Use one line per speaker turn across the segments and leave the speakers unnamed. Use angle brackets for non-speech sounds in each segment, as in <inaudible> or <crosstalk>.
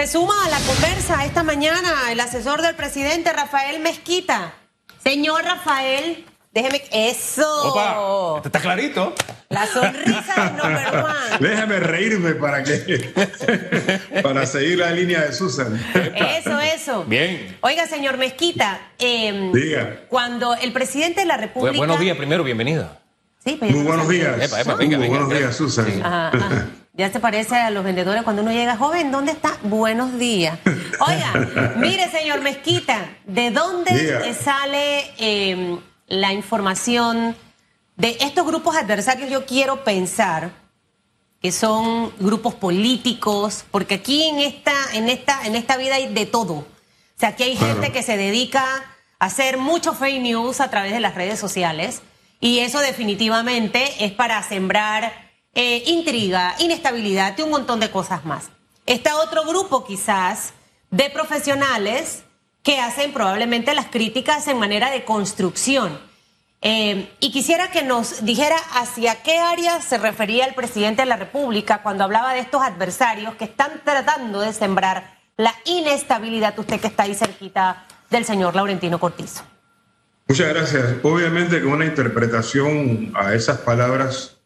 Se suma a la conversa esta mañana el asesor del presidente Rafael Mezquita. Señor Rafael, déjeme. ¡Eso!
Opa, está clarito.
La sonrisa del number one. <laughs>
Déjame reírme para que. <laughs> para seguir la línea de Susan.
Eso, eso.
Bien.
Oiga, señor Mezquita. eh,
Diga.
Cuando el presidente de la República.
Bu- buenos días primero, bienvenida.
Sí, pues,
Muy buenos días.
Epa, epa, venga,
Muy
venga,
buenos
venga.
días, Susan.
Sí.
Ajá, ajá. <laughs> Ya se parece a los vendedores cuando uno llega joven. ¿Dónde está? Buenos días. Oiga, mire, señor Mezquita, ¿de dónde
Diga.
sale eh, la información de estos grupos adversarios? Yo quiero pensar que son grupos políticos, porque aquí en esta, en esta, en esta vida hay de todo. O sea, aquí hay
Claro.
gente que se dedica a hacer mucho fake news a través de las redes sociales, y eso definitivamente es para sembrar eh, intriga, inestabilidad y un montón de cosas más. Está otro grupo quizás de profesionales que hacen probablemente las críticas en manera de construcción. Eh, y quisiera que nos dijera hacia qué área se refería el presidente de la República cuando hablaba de estos adversarios que están tratando de sembrar la inestabilidad, usted que está ahí cerquita del señor Laurentino Cortizo.
Muchas gracias. Obviamente que una interpretación a esas palabras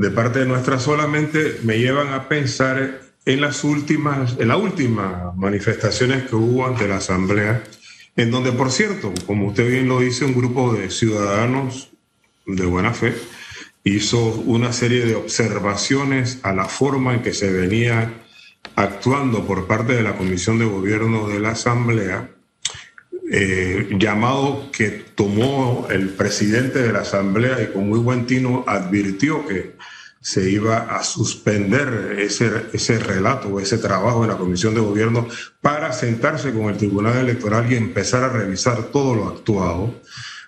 de parte de nuestra solamente me llevan a pensar en las últimas, en las últimas manifestaciones que hubo ante la Asamblea, en donde, por cierto, como usted bien lo dice, un grupo de ciudadanos de buena fe hizo una serie de observaciones a la forma en que se venía actuando por parte de la Comisión de Gobierno de la Asamblea eh, llamado que tomó el presidente de la Asamblea y con muy buen tino advirtió que se iba a suspender ese, ese relato, ese trabajo en la Comisión de Gobierno para sentarse con el Tribunal Electoral y empezar a revisar todo lo actuado.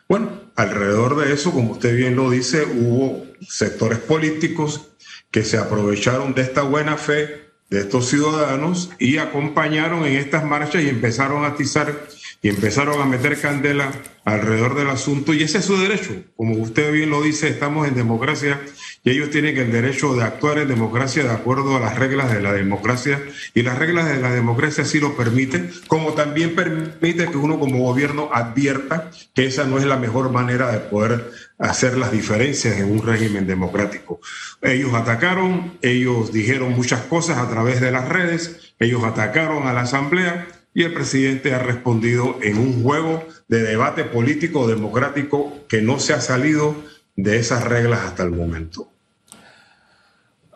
Bueno, alrededor de eso, como usted bien lo dice, hubo sectores políticos que se aprovecharon de esta buena fe de estos ciudadanos y acompañaron en estas marchas y empezaron a atizar y empezaron a meter candela alrededor del asunto y ese es su derecho. Como usted bien lo dice, estamos en democracia y ellos tienen el derecho de actuar en democracia de acuerdo a las reglas de la democracia y las reglas de la democracia sí lo permiten, como también permite que uno como gobierno advierta que esa no es la mejor manera de poder hacer las diferencias en un régimen democrático. Ellos atacaron, ellos dijeron muchas cosas a través de las redes, ellos atacaron a la Asamblea y el presidente ha respondido en un juego de debate político democrático que no se ha salido de esas reglas hasta el momento.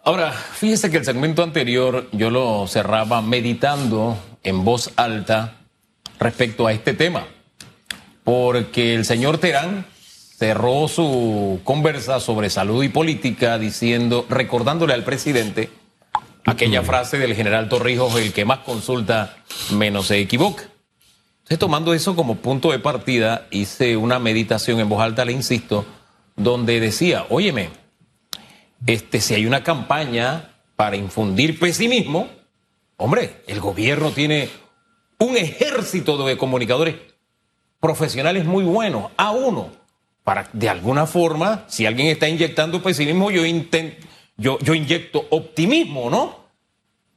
Ahora, fíjese que el segmento anterior yo lo cerraba meditando en voz alta respecto a este tema, porque el señor Terán cerró su conversa sobre salud y política diciendo, recordándole al presidente aquella frase del general Torrijos, el que más consulta menos se equivoca. Entonces, tomando eso como punto de partida, hice una meditación en voz alta, le insisto, donde decía, óyeme, este, si hay una campaña para infundir pesimismo, hombre, el gobierno tiene un ejército de comunicadores profesionales muy buenos, a uno, para de alguna forma, si alguien está inyectando pesimismo, yo, inten- yo, yo inyecto optimismo, ¿no?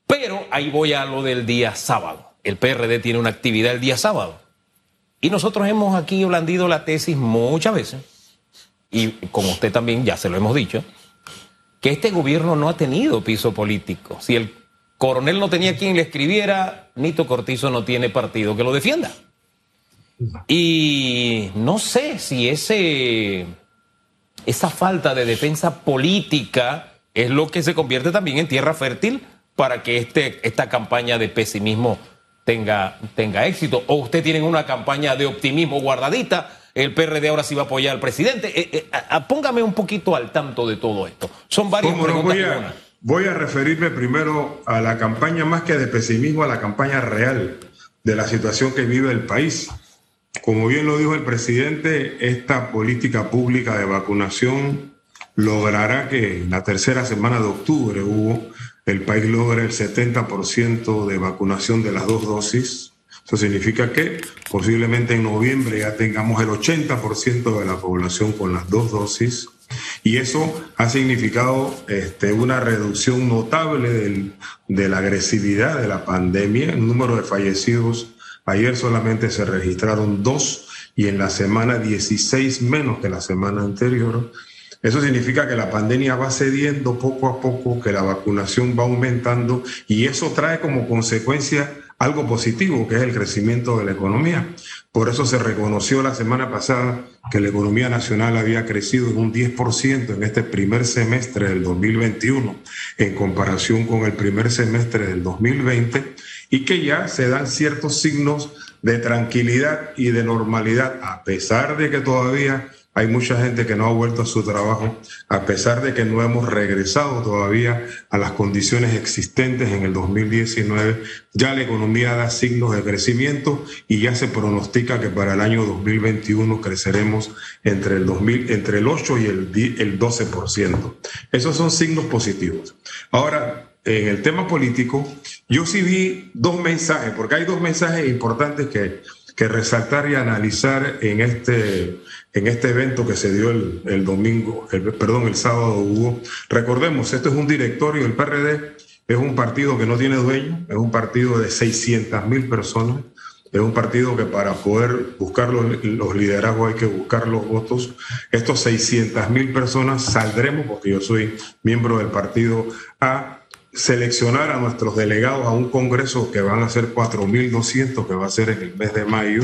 Pero ahí voy a lo del día sábado. El PRD tiene una actividad el día sábado. Y nosotros hemos aquí blandido la tesis muchas veces, y como usted también ya se lo hemos dicho, que este gobierno no ha tenido piso político. Si el coronel no tenía quien le escribiera, Nito Cortizo no tiene partido que lo defienda. Y no sé si ese, esa falta de defensa política es lo que se convierte también en tierra fértil para que este, esta campaña de pesimismo tenga, tenga éxito. O usted tiene una campaña de optimismo guardadita, el PRD ahora sí va a apoyar al presidente. Eh, eh, a- póngame un poquito al tanto de todo esto. Son varias preguntas.
voy, a, voy a referirme primero a la campaña más que de pesimismo, a la campaña real de la situación que vive el país. Como bien lo dijo el presidente, esta política pública de vacunación logrará que en la tercera semana de octubre hubo, el país logre el 70% de vacunación de las dos dosis. Eso significa que posiblemente en noviembre ya tengamos el 80% de la población con las dos dosis. Y eso ha significado este, una reducción notable de la agresividad de la pandemia. El número de fallecidos ayer solamente se registraron dos y en la semana 16 menos que la semana anterior. Eso significa que la pandemia va cediendo poco a poco, que la vacunación va aumentando y eso trae como consecuencia algo positivo, que es el crecimiento de la economía. Por eso se reconoció la semana pasada que la economía nacional había crecido en un 10% en este primer semestre del 2021 en comparación con el primer semestre del 2020 y que ya se dan ciertos signos de tranquilidad y de normalidad, a pesar de que todavía hay mucha gente que no ha vuelto a su trabajo, a pesar de que no hemos regresado todavía a las condiciones existentes en el 2019. Ya la economía da signos de crecimiento y ya se pronostica que para el año 2021 creceremos entre el, 2000, entre el 8 y el, el 12%. Esos son signos positivos. Ahora, en el tema político, yo sí vi dos mensajes, porque hay dos mensajes importantes que, que resaltar y analizar en este en este evento que se dio el, domingo, el, perdón, el sábado hubo. Recordemos, esto es un directorio, el PRD es un partido que no tiene dueño, es un partido de 600 mil personas, es un partido que para poder buscar los, los liderazgos hay que buscar los votos. Estos 600 mil personas saldremos, porque yo soy miembro del partido A, seleccionar a nuestros delegados a un congreso que van a ser 4.200, que va a ser en el mes de mayo,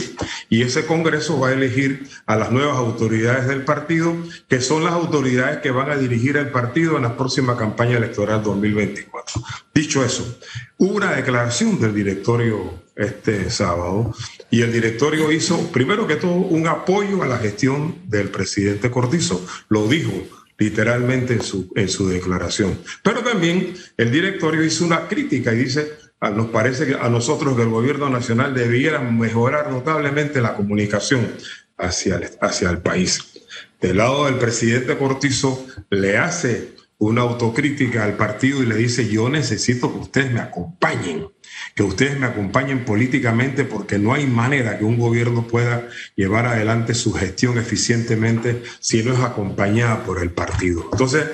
y ese congreso va a elegir a las nuevas autoridades del partido, que son las autoridades que van a dirigir el partido en la próxima campaña electoral 2024. Dicho eso, hubo una declaración del directorio este sábado y el directorio hizo, primero que todo, un apoyo a la gestión del presidente Cortizo. Lo dijo, literalmente en su, en su declaración. Pero también el directorio hizo una crítica y dice, ah, nos parece que a nosotros que el gobierno nacional debiera mejorar notablemente la comunicación hacia el, hacia el país. Del lado del presidente Cortizo le hace una autocrítica al partido y le dice, yo necesito que ustedes me acompañen que ustedes me acompañen políticamente porque no hay manera que un gobierno pueda llevar adelante su gestión eficientemente si no es acompañada por el partido. Entonces,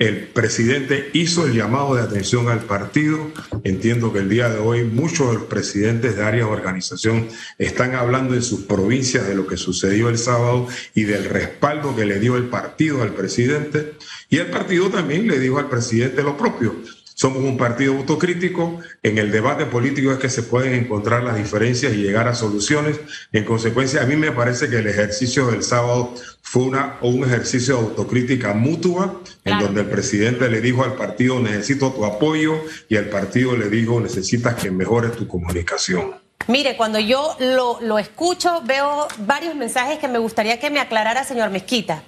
el presidente hizo el llamado de atención al partido. Entiendo que el día de hoy muchos de los presidentes de áreas de organización están hablando en sus provincias de lo que sucedió el sábado y del respaldo que le dio el partido al presidente. Y el partido también le dijo al presidente lo propio somos un partido autocrítico. En el debate político es que se pueden encontrar las diferencias y llegar a soluciones. En consecuencia, a mí me parece que el ejercicio del sábado fue una, un ejercicio de autocrítica mutua, en donde el presidente le dijo al partido, necesito tu apoyo, y el partido le dijo, necesitas que mejores tu comunicación.
Mire, cuando yo lo, lo escucho, veo varios mensajes que me gustaría que me aclarara, señor Mezquita.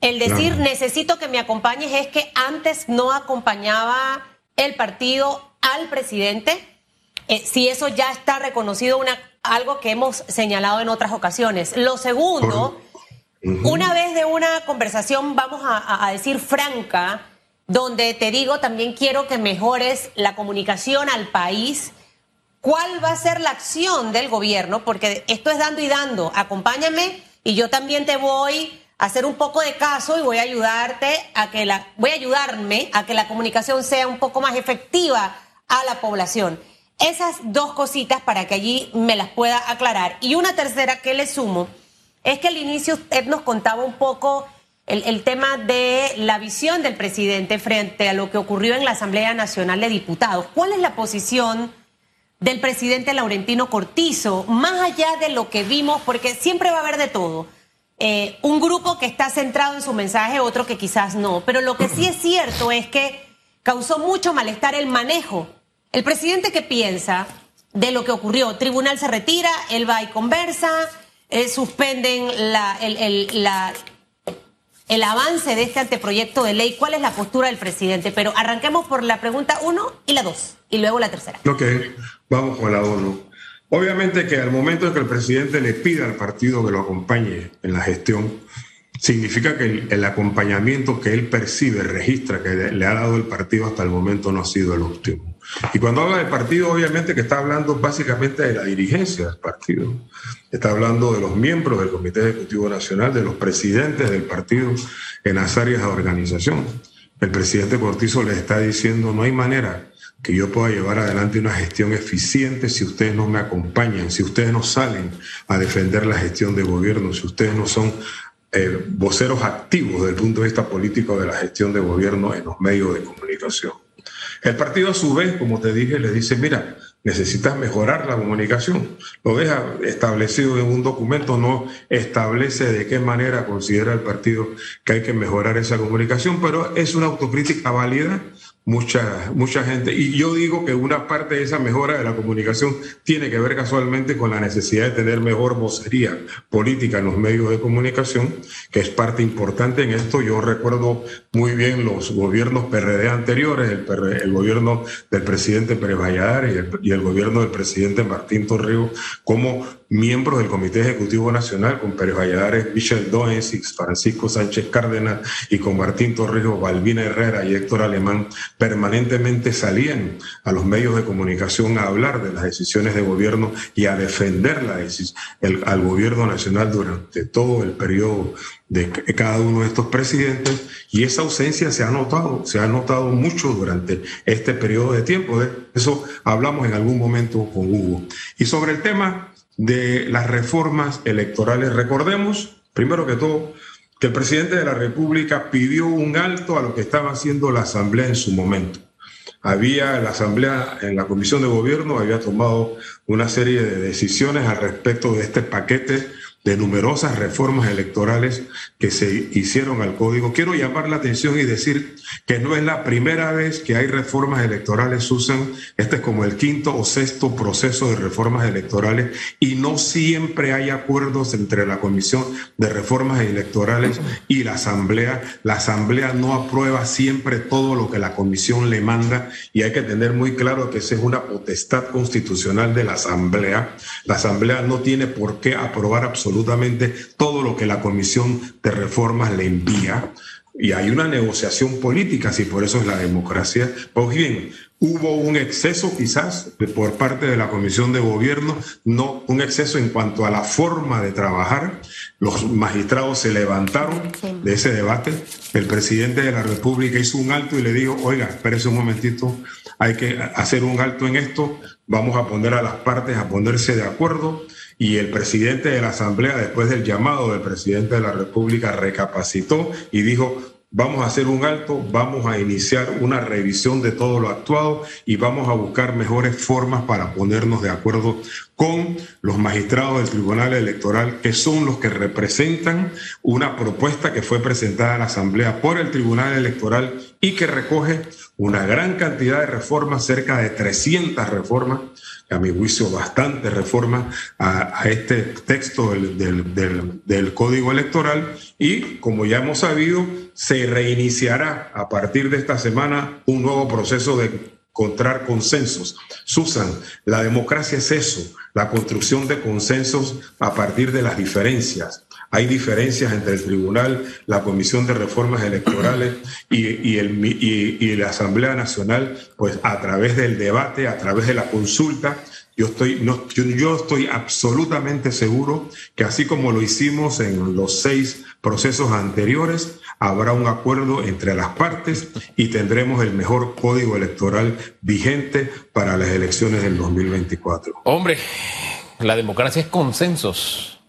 El decir necesito que me acompañes es que antes no acompañaba el partido al presidente, eh, si eso ya está reconocido, una, algo que hemos señalado en otras ocasiones. Lo segundo, una vez de una conversación, vamos a, a decir franca, donde te digo, también quiero que mejores la comunicación al país. ¿Cuál va a ser la acción del gobierno? Porque esto es dando y dando. Acompáñame y yo también te voy hacer un poco de caso y voy a ayudarte a que la, voy a ayudarme a que la comunicación sea un poco más efectiva a la población. Esas dos cositas para que allí me las pueda aclarar. Y una tercera que le sumo es que al inicio usted nos contaba un poco el, el tema de la visión del presidente frente a lo que ocurrió en la Asamblea Nacional de Diputados. ¿Cuál es la posición del presidente Laurentino Cortizo, más allá de lo que vimos, porque siempre va a haber de todo? Eh, un grupo que está centrado en su mensaje, otro que quizás no. Pero lo que sí es cierto es que causó mucho malestar el manejo. El presidente que piensa de lo que ocurrió, tribunal se retira, él va y conversa, eh, suspenden la, el, la, el avance de este anteproyecto de ley. ¿Cuál es la postura del presidente? Pero arranquemos por la pregunta uno y la dos, y luego la tercera.
Ok, vamos con la uno. Obviamente que al momento en que el presidente le pida al partido que lo acompañe en la gestión, significa que el, acompañamiento que él percibe, registra, que le ha dado el partido hasta el momento no ha sido el último. Y cuando habla del partido, obviamente que está hablando básicamente de la dirigencia del partido. Está hablando de los miembros del Comité Ejecutivo Nacional, de los presidentes del partido. en las áreas de organización. El presidente Cortizo le está diciendo, no hay manera que yo pueda llevar adelante una gestión eficiente si ustedes no me acompañan, si ustedes no salen a defender la gestión de gobierno, si ustedes no son eh, voceros activos desde el punto de vista político de la gestión de gobierno en los medios de comunicación. El partido a su vez, como te dije, le dice, mira, necesitas mejorar la comunicación. Lo deja establecido en un documento, no establece de qué manera considera el partido que hay que mejorar esa comunicación, pero es una autocrítica válida mucha, mucha gente. Y yo digo que una parte de esa mejora de la comunicación tiene que ver casualmente con la necesidad de tener mejor vocería política en los medios de comunicación, que es parte importante en esto. Yo recuerdo muy bien los gobiernos PRD anteriores, el, gobierno del presidente Pérez Valladares y el, gobierno del presidente Martín Torrijos, como miembros del Comité Ejecutivo Nacional, con Pérez Valladares, Michel Doens, Francisco Sánchez Cárdenas y con Martín Torrijos, Balbina Herrera y Héctor Alemán, permanentemente salían a los medios de comunicación a hablar de las decisiones de gobierno y a defender la el, al gobierno nacional durante todo el periodo de cada uno de estos presidentes y esa ausencia se ha notado, se ha notado mucho durante este periodo de tiempo. De eso hablamos en algún momento con Hugo. Y sobre el tema de las reformas electorales, recordemos, primero que todo, que el presidente de la República pidió un alto a lo que estaba haciendo la Asamblea en su momento. Había la Asamblea en la Comisión de Gobierno, había tomado una serie de decisiones al respecto de este paquete de numerosas reformas electorales que se hicieron al código. Quiero llamar la atención y decir que no es la primera vez que hay reformas electorales, Susan. Este es como el quinto o sexto proceso de reformas electorales y no siempre hay acuerdos entre la Comisión de Reformas Electorales y la Asamblea. La Asamblea no aprueba siempre todo lo que la Comisión le manda y hay que tener muy claro que esa es una potestad constitucional de la Asamblea. La Asamblea no tiene por qué aprobar absolutamente absolutamente todo lo que la Comisión de Reformas le envía. Y hay una negociación política, si por eso es la democracia. Pues bien, hubo un exceso quizás por parte de la Comisión de Gobierno, no un exceso en cuanto a la forma de trabajar. Los magistrados se levantaron de ese debate. El presidente de la República hizo un alto y le dijo, oiga, espérese un momentito, hay que hacer un alto en esto, vamos a poner a las partes a ponerse de acuerdo y el presidente de la Asamblea, después del llamado del presidente de la República, recapacitó y dijo, vamos a hacer un alto, vamos a iniciar una revisión de todo lo actuado y vamos a buscar mejores formas para ponernos de acuerdo con los magistrados del Tribunal Electoral, que son los que representan una propuesta que fue presentada a la Asamblea por el Tribunal Electoral y que recoge una gran cantidad de reformas, cerca de 300 reformas, a mi juicio bastante reformas a, este texto del, del, Código Electoral y, como ya hemos sabido, se reiniciará a partir de esta semana un nuevo proceso de encontrar consensos. Susan, la democracia es eso, la construcción de consensos a partir de las diferencias. Hay diferencias entre el tribunal, la Comisión de Reformas Electorales y, el, y, la Asamblea Nacional, pues a través del debate, a través de la consulta, yo estoy, no, yo, estoy absolutamente seguro que así como lo hicimos en los seis procesos anteriores, habrá un acuerdo entre las partes y tendremos el mejor código electoral vigente para las elecciones del 2024.
Hombre, la democracia es consensos.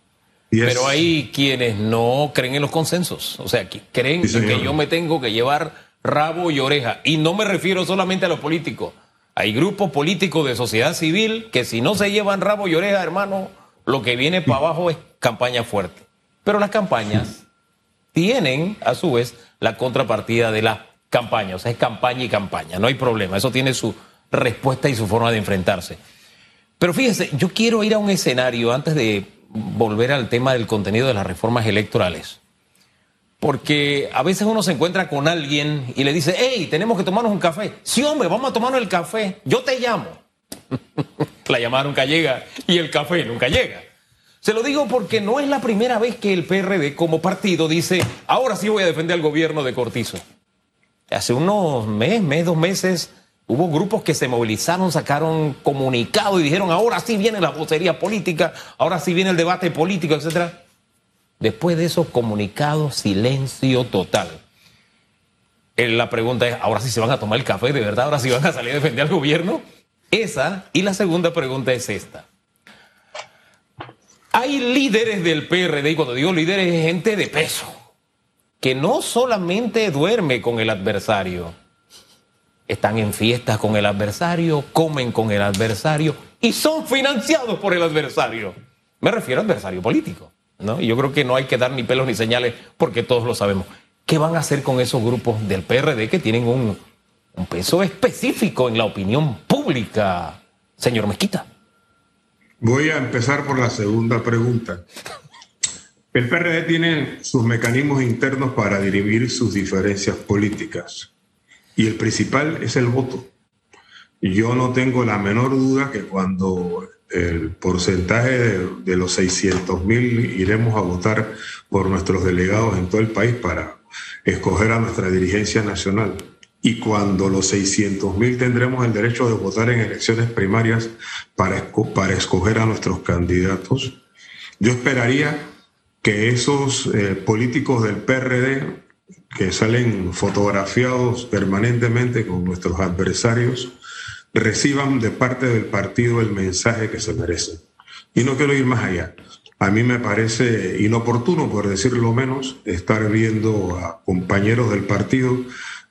Pero hay quienes no creen en los consensos, o sea, que creen que yo me tengo que llevar rabo y oreja. Y no me refiero solamente a los políticos. Hay grupos políticos de sociedad civil que si no se llevan rabo y oreja, hermano, lo que viene para abajo es campaña fuerte. Pero las campañas tienen, a su vez, la contrapartida de las campañas. O sea, es campaña y campaña, no hay problema. Eso tiene su respuesta y su forma de enfrentarse. Pero fíjese, yo quiero ir a un escenario antes de volver al tema del contenido de las reformas electorales. Porque a veces uno se encuentra con alguien y le dice, hey, tenemos que tomarnos un café. Sí, hombre, vamos a tomarnos el café. Yo te llamo. <laughs> la llamada nunca llega y el café nunca llega. Se lo digo porque no es la primera vez que el PRD como partido dice, ahora sí voy a defender al gobierno de Cortizo. Hace unos meses, mes, dos meses, Hubo grupos que se movilizaron, sacaron comunicado y dijeron, ahora sí viene la vocería política, ahora sí viene el debate político, etc. Después de esos comunicados, silencio total. Eh, la pregunta es, ¿ahora sí se van a tomar el café? ¿De verdad ahora sí van a salir a defender al gobierno? Esa. Y la segunda pregunta es esta. Hay líderes del PRD, y cuando digo líderes es gente de peso, que no solamente duerme con el adversario, están en fiestas con el adversario, comen con el adversario y son financiados por el adversario. Me refiero al adversario político. ¿no? Y yo creo que no hay que dar ni pelos ni señales porque todos lo sabemos. ¿Qué van a hacer con esos grupos del PRD que tienen un, un peso específico en la opinión pública, señor Mezquita?
Voy a empezar por la segunda pregunta. El PRD tiene sus mecanismos internos para dirimir sus diferencias políticas y el principal es el voto. Yo no tengo la menor duda que cuando el porcentaje de, los 600 mil iremos a votar por nuestros delegados en todo el país para escoger a nuestra dirigencia nacional y cuando los 600 mil tendremos el derecho de votar en elecciones primarias para, para escoger a nuestros candidatos, yo esperaría que esos eh, políticos del PRD que salen fotografiados permanentemente con nuestros adversarios reciban de parte del partido el mensaje que se merecen. Y no quiero ir más allá. A mí me parece inoportuno, por decirlo menos, estar viendo a compañeros del partido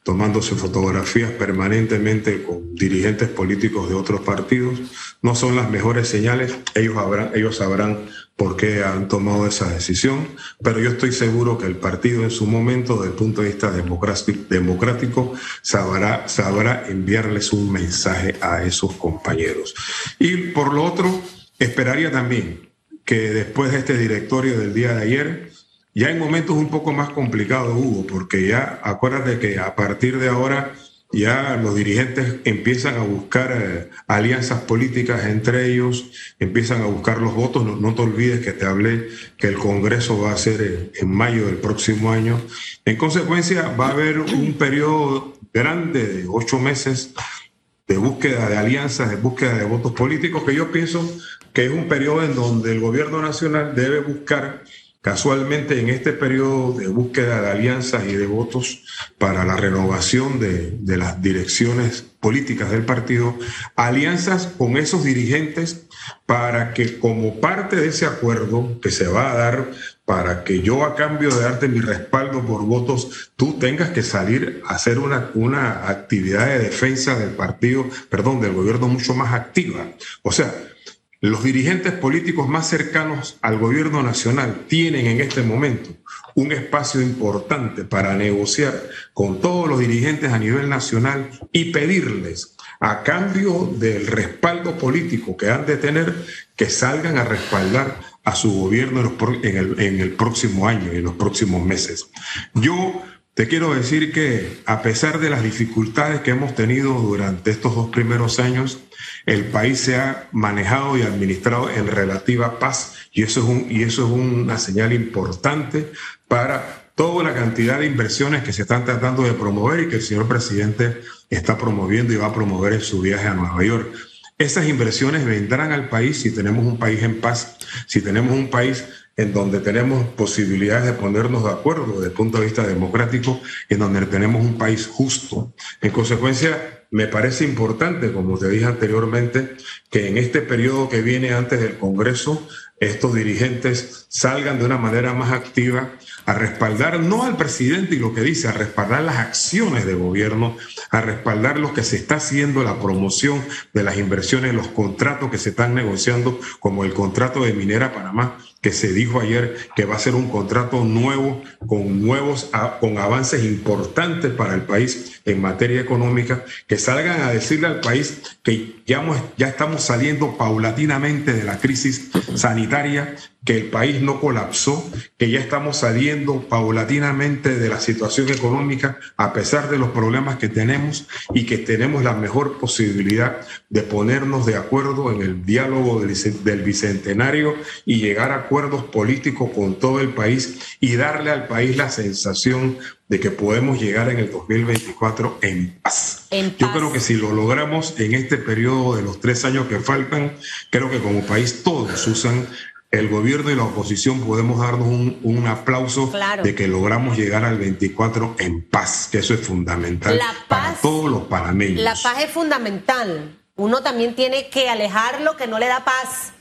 tomándose fotografías permanentemente con dirigentes políticos de otros partidos, no son las mejores señales. Ellos, habrán, ellos sabrán por qué han tomado esa decisión, pero yo estoy seguro que el partido en su momento, desde el punto de vista democrático, sabrá, sabrá enviarles un mensaje a esos compañeros. Y por lo otro, esperaría también que después de este directorio del día de ayer, ya en momentos un poco más complicados, Hugo, porque ya acuérdate que a partir de ahora ya los dirigentes empiezan a buscar eh, alianzas políticas entre ellos, empiezan a buscar los votos. No, te olvides que te hablé que el Congreso va a ser en, mayo del próximo año. En consecuencia, va a haber un periodo grande de ocho meses de búsqueda de alianzas, de búsqueda de votos políticos, que yo pienso que es un periodo en donde el gobierno nacional debe buscar Casualmente, en este periodo de búsqueda de alianzas y de votos para la renovación de, las direcciones políticas del partido, alianzas con esos dirigentes para que como parte de ese acuerdo que se va a dar para que yo a cambio de darte mi respaldo por votos, tú tengas que salir a hacer una, una actividad de defensa del partido, perdón, del gobierno mucho más activa. O sea, los dirigentes políticos más cercanos al gobierno nacional tienen en este momento un espacio importante para negociar con todos los dirigentes a nivel nacional y pedirles, a cambio del respaldo político que han de tener, que salgan a respaldar a su gobierno en, el, próximo año y en los próximos meses. Yo te quiero decir que a pesar de las dificultades que hemos tenido durante estos dos primeros años, el país se ha manejado y administrado en relativa paz y eso es, un, y eso es una señal importante para toda la cantidad de inversiones que se están tratando de promover y que el señor presidente está promoviendo y va a promover en su viaje a Nueva York. Esas inversiones vendrán al país si tenemos un país en paz, si tenemos un país en donde tenemos posibilidades de ponernos de acuerdo desde el punto de vista democrático, en donde tenemos un país justo. En consecuencia, me parece importante, como te dije anteriormente, que en este periodo que viene antes del Congreso, estos dirigentes salgan de una manera más activa a respaldar no al presidente y lo que dice, a respaldar las acciones de gobierno, a respaldar lo que se está haciendo, la promoción de las inversiones, los contratos que se están negociando, como el contrato de Minera Panamá, que se dijo ayer que va a ser un contrato nuevo con nuevos con avances importantes para el país en materia económica, que salgan a decirle al país que ya, ya estamos saliendo paulatinamente de la crisis sanitaria, que el país no colapsó, que ya estamos saliendo paulatinamente de la situación económica a pesar de los problemas que tenemos y que tenemos la mejor posibilidad de ponernos de acuerdo en el diálogo del, bicentenario y llegar a acuerdos políticos con todo el país y darle al país la sensación de que podemos llegar en el 2024 en paz. en paz. Yo creo que si lo logramos en este periodo de los tres años que faltan, creo que como país todos usan el gobierno y la oposición podemos darnos un, aplauso de que logramos llegar al 24 en paz, que eso es fundamental para todos los panameños.
La paz es fundamental. Uno también tiene que alejar lo que no le da paz,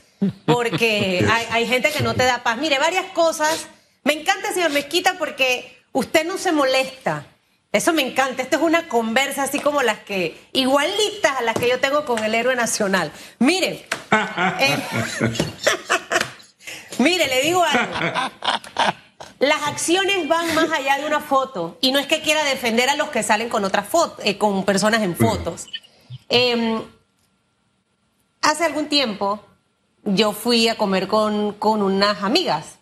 porque <laughs> hay, hay gente que no te da paz. Mire, varias cosas. Me encanta, señor Mezquita, porque usted no se molesta. Eso me encanta. Esta es una conversa así como las que, igualitas a las que yo tengo con el héroe nacional. Mire, <laughs> eh, <laughs> mire, le digo algo. Las acciones van más allá de una foto y no es que quiera defender a los que salen con otras fotos, eh, con personas en fotos. Em, hace algún tiempo yo fui a comer con, con unas amigas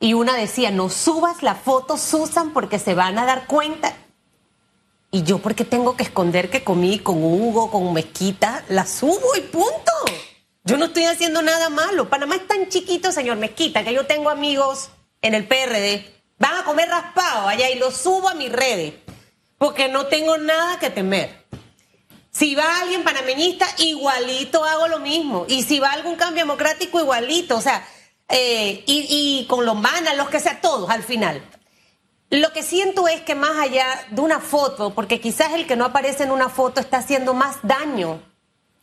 y una decía, no subas la foto, Susan, porque se van a dar cuenta. Y yo, ¿por qué tengo que esconder que comí con Hugo, con Mezquita? La subo y punto. Yo no estoy haciendo nada malo. Panamá es tan chiquito, señor Mezquita, que yo tengo amigos en el PRD. Van a comer raspado allá y lo subo a mis redes. Porque no tengo nada que temer. Si va alguien panameñista, igualito hago lo mismo. Y si va algún cambio democrático, igualito. O sea, eh, y, y, con los manas, los que sea, todos al final. Lo que siento es que más allá de una foto, porque quizás el que no aparece en una foto está haciendo más daño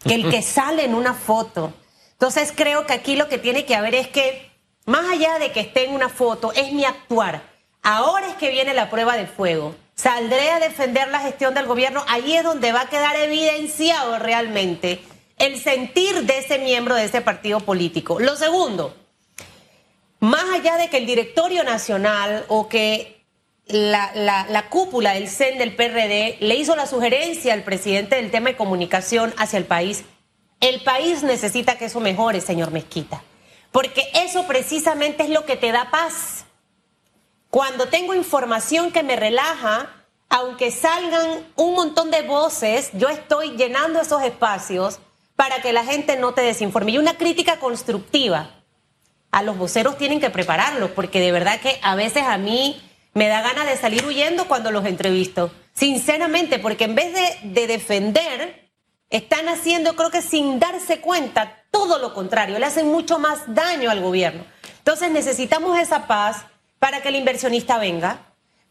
que el que <laughs> sale en una foto. Entonces creo que aquí lo que tiene que haber es que, más allá de que esté en una foto, es mi actuar. Ahora es que viene la prueba de fuego. Saldré a defender la gestión del gobierno. Ahí es donde va a quedar evidenciado realmente el sentir de ese miembro de ese partido político. Lo segundo, más allá de que el directorio nacional o que la, cúpula del CEN del PRD le hizo la sugerencia al presidente del tema de comunicación hacia el país. El país necesita que eso mejore, señor Mezquita, porque eso precisamente es lo que te da paz. Cuando tengo información que me relaja, aunque salgan un montón de voces, yo estoy llenando esos espacios para que la gente no te desinforme. Y una crítica constructiva. A los voceros tienen que prepararlos, porque de verdad que a veces a mí me da ganas de salir huyendo cuando los entrevisto. Sinceramente, porque en vez de, defender, están haciendo, creo que sin darse cuenta, todo lo contrario, le hacen mucho más daño al gobierno. Entonces necesitamos esa paz para que el inversionista venga,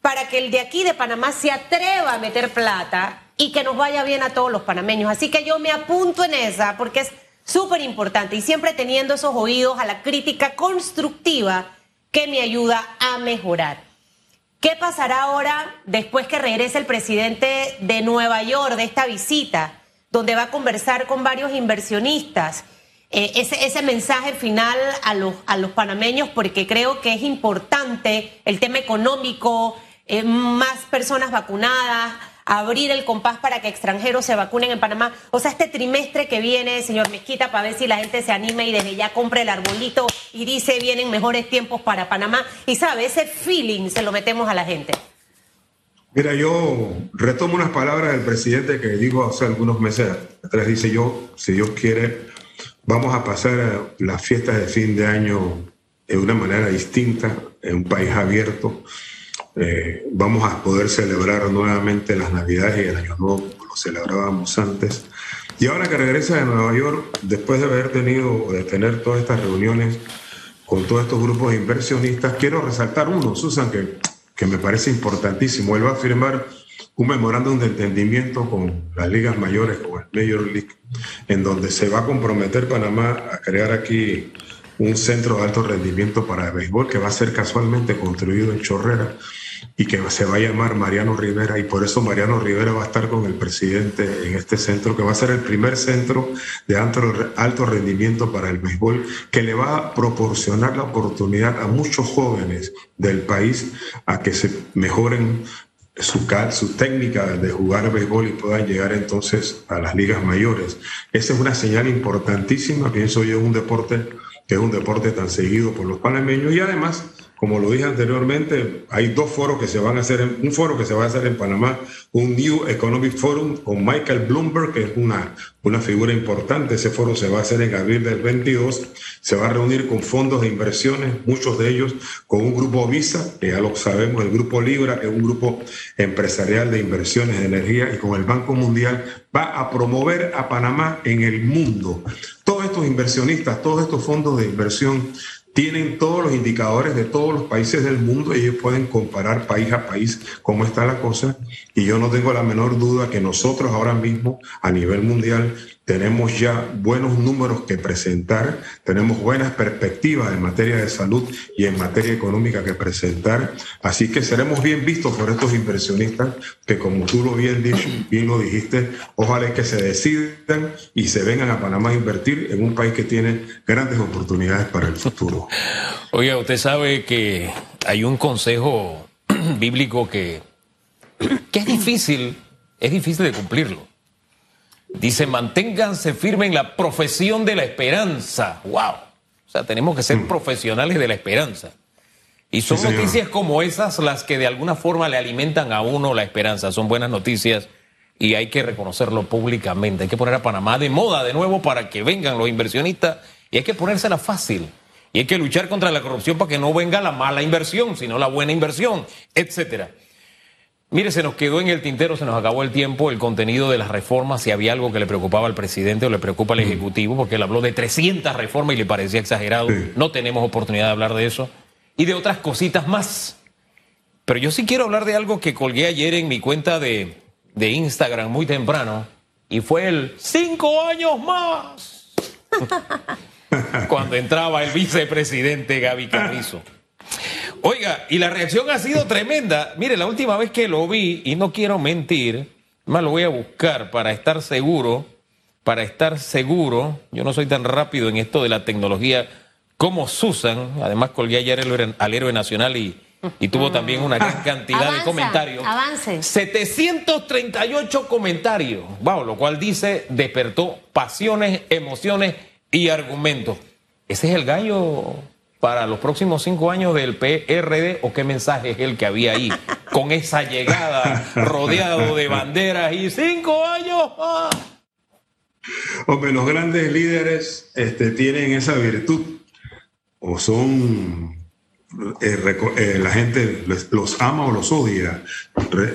para que el de aquí de Panamá se atreva a meter plata y que nos vaya bien a todos los panameños. Así que yo me apunto en esa porque es súper importante y siempre teniendo esos oídos a la crítica constructiva que me ayuda a mejorar. ¿Qué pasará ahora después que regrese el presidente de Nueva York de esta visita, donde va a conversar con varios inversionistas? Eh, ese, mensaje final a los, a los panameños, porque creo que es importante el tema económico, eh, más personas vacunadas, abrir el compás para que extranjeros se vacunen en Panamá. O sea, este trimestre que viene, señor Mezquita, para ver si la gente se anime y desde ya compre el arbolito y dice vienen mejores tiempos para Panamá. Y sabe, ese feeling se lo metemos a la gente.
Mira, yo retomo unas palabras del presidente que dijo hace algunos meses atrás. Dice yo, si Dios quiere, vamos a pasar las fiestas de fin de año de una manera distinta, en un país abierto eh, vamos a poder celebrar nuevamente las Navidades y el Año Nuevo como lo celebrábamos antes. Y ahora que regresa de Nueva York, después de haber tenido, de tener todas estas reuniones con todos estos grupos inversionistas, quiero resaltar uno, Susan, que, que me parece importantísimo. Él va a firmar un memorándum de entendimiento con las ligas mayores, con el Major League, en donde se va a comprometer Panamá a crear aquí un centro de alto rendimiento para el béisbol que va a ser casualmente construido en Chorrera y que se va a llamar Mariano Rivera y por eso Mariano Rivera va a estar con el presidente en este centro que va a ser el primer centro de alto, rendimiento para el béisbol que le va a proporcionar la oportunidad a muchos jóvenes del país a que se mejoren su, su técnica de jugar béisbol y puedan llegar entonces a las ligas mayores. Esa es una señal importantísima, pienso yo, un deporte que es un deporte tan seguido por los panameños y además como lo dije anteriormente, hay dos foros que se van a hacer, un foro que se va a hacer en Panamá, un New Economic Forum con Michael Bloomberg, que es una, una figura importante. Ese foro se va a hacer en abril del 22. Se va a reunir con fondos de inversiones, muchos de ellos con un grupo Visa, que ya lo sabemos, el grupo Libra, que es un grupo empresarial de inversiones de energía, y con el Banco Mundial va a promover a Panamá en el mundo. Todo esto estos inversionistas, todos estos fondos de inversión tienen todos los indicadores de todos los países del mundo y ellos pueden comparar país a país cómo está la cosa. Y yo no tengo la menor duda que nosotros ahora mismo a nivel mundial tenemos ya buenos números que presentar, tenemos buenas perspectivas en materia de salud y en materia económica que presentar. Así que seremos bien vistos por estos inversionistas que, como tú lo bien, bien lo dijiste, ojalá que se decidan y se vengan a Panamá a invertir en un país que tiene grandes oportunidades para el futuro.
Oiga, usted sabe que hay un consejo <clears throat> bíblico que, que es difícil, es difícil de cumplirlo. Dice, manténganse firmes en la profesión de la esperanza. ¡Wow! O sea, tenemos que ser mm. profesionales de la esperanza. Y son noticias como esas las que de alguna forma le alimentan a uno la esperanza. Son buenas noticias y hay que reconocerlo públicamente. Hay que poner a Panamá de moda de nuevo para que vengan los inversionistas y hay que ponérsela fácil. Y hay que luchar contra la corrupción para que no venga la mala inversión, sino la buena inversión, etcétera. Mire, se nos quedó en el tintero, se nos acabó el tiempo, el contenido de las reformas, si había algo que le preocupaba al presidente o le preocupa al Ejecutivo, porque él habló de 300 reformas y le parecía exagerado. No tenemos oportunidad de hablar de eso. Y de otras cositas más. Pero yo sí quiero hablar de algo que colgué ayer en mi cuenta de, de Instagram muy temprano, y fue el cinco años más. <laughs> Cuando entraba el vicepresidente Gaby Carrizo. Oiga, y la reacción ha sido tremenda. Mire, la última vez que lo vi, y no quiero mentir, más lo voy a buscar para estar seguro, para estar seguro, yo no soy tan rápido en esto de la tecnología como Susan, además colgué ayer al héroe nacional y, y tuvo también una gran cantidad de comentarios.
Avance.
738 comentarios, wow, lo cual dice despertó pasiones, emociones y argumentos. Ese es el gallo para los próximos cinco años del PRD o qué mensaje es el que había ahí <laughs> con esa llegada rodeado de banderas y cinco años?
Hombre, los grandes líderes este, tienen esa virtud o son eh, eh, la gente los ama o los odia,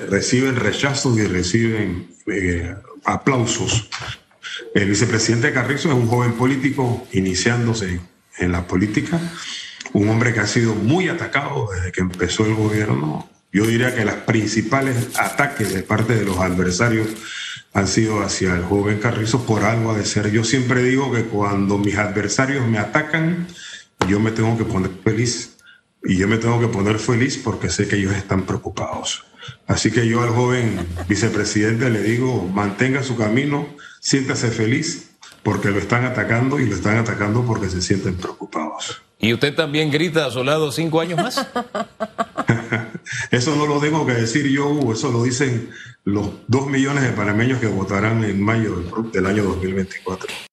reciben rechazos y reciben eh, aplausos. El vicepresidente Carrizo es un joven político iniciándose en la política, un hombre que ha sido muy atacado desde que empezó el gobierno. Yo diría que los principales ataques de parte de los adversarios han sido hacia el joven Carrizo por algo de ser. Yo siempre digo que cuando mis adversarios me atacan, yo me tengo que poner feliz. Y yo me tengo que poner feliz porque sé que ellos están preocupados. Así que yo al joven vicepresidente le digo, mantenga su camino, siéntase feliz, porque lo están atacando y lo están atacando porque se sienten preocupados.
¿Y usted también grita a su lado cinco años más? <laughs>
eso no lo tengo que decir yo, Hugo, eso lo dicen los dos millones de panameños que votarán en mayo del año 2024.